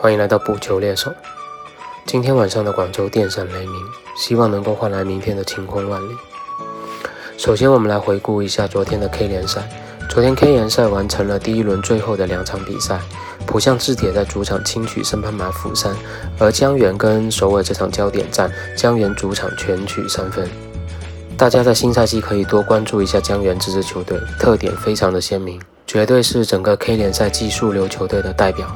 欢迎来到补球猎手。今天晚上的广州电闪雷鸣，希望能够换来明天的晴空万里。首先，我们来回顾一下昨天的 K 联赛。昨天 K 联赛完成了第一轮最后的两场比赛，浦项制铁在主场轻取申潘马釜山，而江源跟首尔这场焦点战，江源主场全取三分。大家在新赛季可以多关注一下江源这支球队，特点非常的鲜明，绝对是整个 K 联赛技术流球队的代表。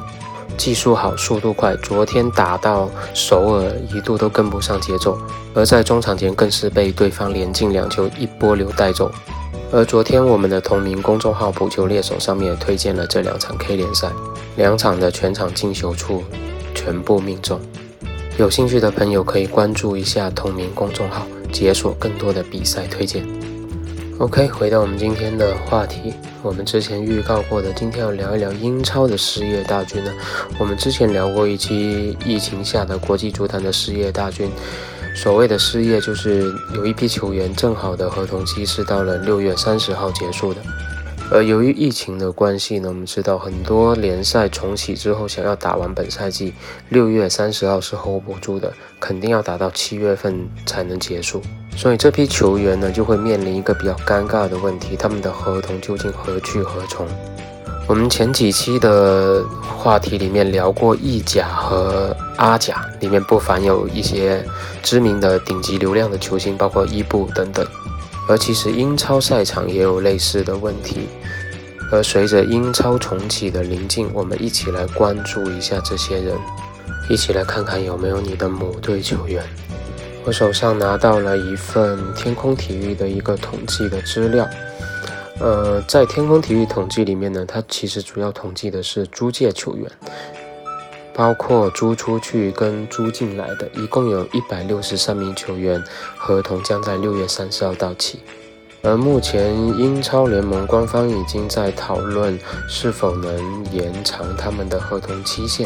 技术好，速度快。昨天打到首尔，一度都跟不上节奏，而在中场前更是被对方连进两球，一波流带走。而昨天我们的同名公众号“补球猎手”上面也推荐了这两场 K 联赛，两场的全场进球处全部命中。有兴趣的朋友可以关注一下同名公众号，解锁更多的比赛推荐。OK，回到我们今天的话题，我们之前预告过的，今天要聊一聊英超的失业大军呢。我们之前聊过一期疫情下的国际足坛的失业大军，所谓的失业就是有一批球员正好的合同期是到了六月三十号结束的。而由于疫情的关系呢，我们知道很多联赛重启之后，想要打完本赛季，六月三十号是 hold 不住的，肯定要打到七月份才能结束。所以这批球员呢，就会面临一个比较尴尬的问题：他们的合同究竟何去何从？我们前几期的话题里面聊过意甲和阿甲，里面不乏有一些知名的顶级流量的球星，包括伊布等等。而其实英超赛场也有类似的问题，而随着英超重启的临近，我们一起来关注一下这些人，一起来看看有没有你的母队球员。我手上拿到了一份天空体育的一个统计的资料，呃，在天空体育统计里面呢，它其实主要统计的是租借球员。包括租出去跟租进来的，一共有一百六十三名球员，合同将在六月三十号到期。而目前英超联盟官方已经在讨论是否能延长他们的合同期限，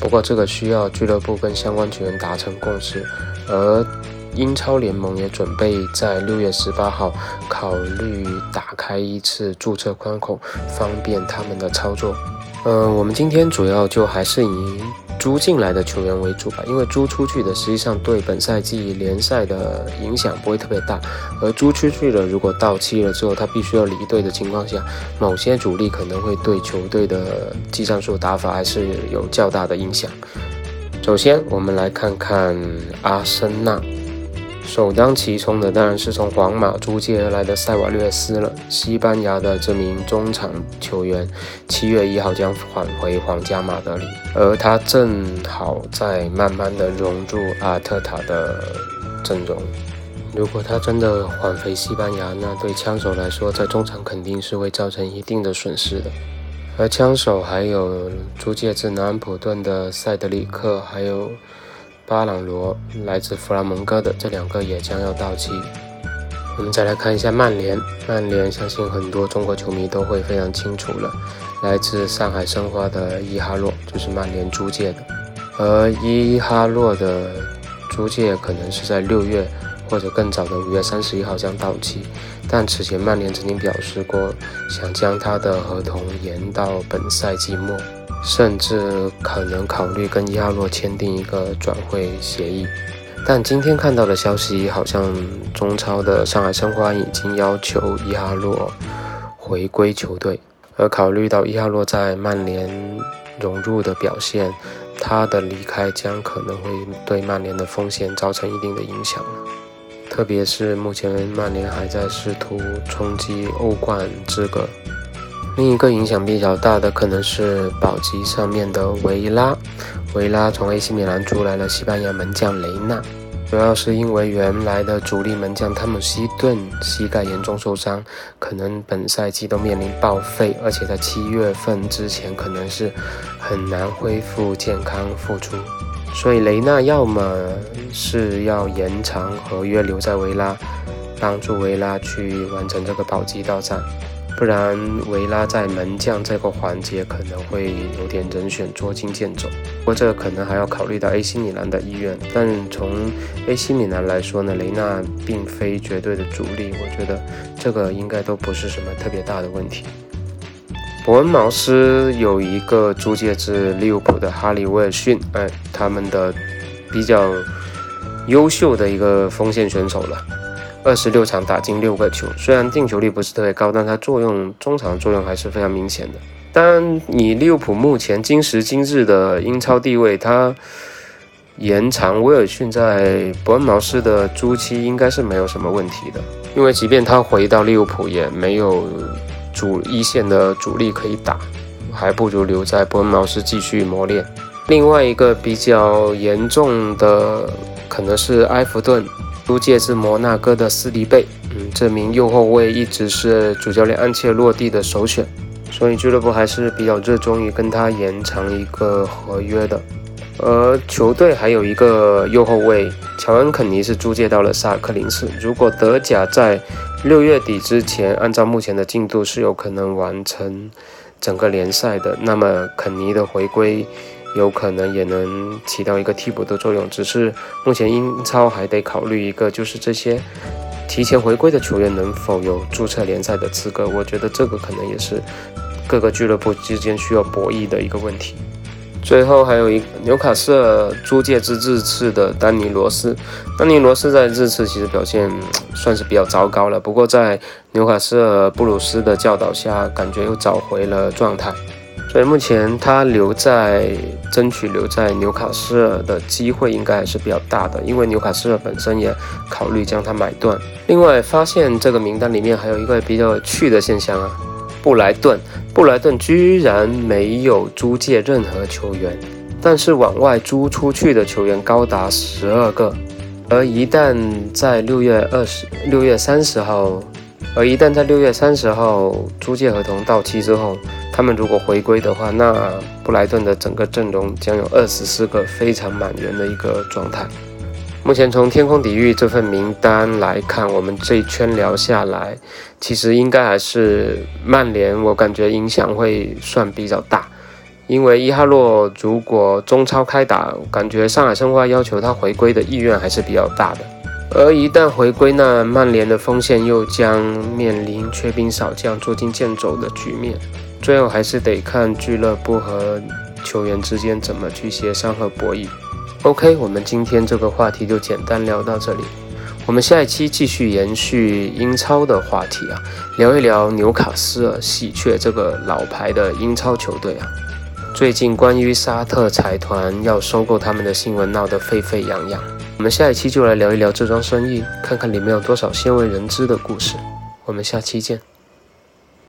不过这个需要俱乐部跟相关球员达成共识。而英超联盟也准备在六月十八号考虑打开一次注册关口，方便他们的操作。嗯，我们今天主要就还是以租进来的球员为主吧，因为租出去的实际上对本赛季联赛的影响不会特别大，而租出去的如果到期了之后他必须要离队的情况下，某些主力可能会对球队的技战术打法还是有较大的影响。首先，我们来看看阿森纳。首当其冲的当然是从皇马租借而来的塞瓦略斯了。西班牙的这名中场球员，七月一号将返回皇家马德里，而他正好在慢慢的融入阿特塔的阵容。如果他真的返回西班牙，那对枪手来说，在中场肯定是会造成一定的损失的。而枪手还有租借自南安普顿的塞德里克，还有。巴朗罗来自弗拉蒙戈的这两个也将要到期。我们再来看一下曼联，曼联相信很多中国球迷都会非常清楚了，来自上海申花的伊哈洛就是曼联租借的，而伊哈洛的租借可能是在六月或者更早的五月三十一号将到期，但此前曼联曾经表示过想将他的合同延到本赛季末。甚至可能考虑跟伊哈洛签订一个转会协议，但今天看到的消息好像中超的上海申花已经要求伊哈洛回归球队，而考虑到伊哈洛在曼联融入的表现，他的离开将可能会对曼联的风险造成一定的影响特别是目前曼联还在试图冲击欧冠资格。另一个影响比较大的可能是保级上面的维拉，维拉从 AC 米兰租来了西班牙门将雷纳，主要是因为原来的主力门将汤姆希顿膝盖严重受伤，可能本赛季都面临报废，而且在七月份之前可能是很难恢复健康复出，所以雷纳要么是要延长合约留在维拉，帮助维拉去完成这个保级大战。不然，维拉在门将这个环节可能会有点人选捉襟见肘。不过，这可能还要考虑到 AC 米兰的意愿。但从 AC 米兰来说呢，雷纳并非绝对的主力，我觉得这个应该都不是什么特别大的问题。伯恩茅斯有一个租借至利物浦的哈里威尔逊，哎，他们的比较优秀的一个锋线选手了。二十六场打进六个球，虽然进球率不是特别高，但他作用中场作用还是非常明显的。当然，你利物浦目前今时今日的英超地位，他延长威尔逊在伯恩茅斯的租期应该是没有什么问题的，因为即便他回到利物浦，也没有。主一线的主力可以打，还不如留在伯恩茅斯继续磨练。另外一个比较严重的可能是埃弗顿租借至摩纳哥的斯迪贝，嗯，这名右后卫一直是主教练安切洛蒂的首选，所以俱乐部还是比较热衷于跟他延长一个合约的。而球队还有一个右后卫乔恩肯尼是租借到了萨克林斯，如果德甲在六月底之前，按照目前的进度是有可能完成整个联赛的，那么肯尼的回归有可能也能起到一个替补的作用。只是目前英超还得考虑一个，就是这些提前回归的球员能否有注册联赛的资格。我觉得这个可能也是各个俱乐部之间需要博弈的一个问题。最后还有一纽卡斯尔租借至日次的丹尼罗斯，丹尼罗斯在日次其实表现算是比较糟糕了，不过在纽卡斯尔布鲁斯的教导下，感觉又找回了状态，所以目前他留在争取留在纽卡斯尔的机会应该还是比较大的，因为纽卡斯尔本身也考虑将他买断。另外发现这个名单里面还有一个比较有趣的现象啊。布莱顿，布莱顿居然没有租借任何球员，但是往外租出去的球员高达十二个。而一旦在六月二十六月三十号，而一旦在六月三十号租借合同到期之后，他们如果回归的话，那布莱顿的整个阵容将有二十四个非常满员的一个状态。目前从天空底域这份名单来看，我们这一圈聊下来，其实应该还是曼联，我感觉影响会算比较大。因为伊哈洛如果中超开打，感觉上海申花要求他回归的意愿还是比较大的。而一旦回归，那曼联的锋线又将面临缺兵少将、捉襟见肘的局面。最后还是得看俱乐部和球员之间怎么去协商和博弈。OK，我们今天这个话题就简单聊到这里。我们下一期继续延续英超的话题啊，聊一聊纽卡斯尔喜鹊这个老牌的英超球队啊。最近关于沙特财团要收购他们的新闻闹得沸沸扬扬，我们下一期就来聊一聊这桩生意，看看里面有多少鲜为人知的故事。我们下期见。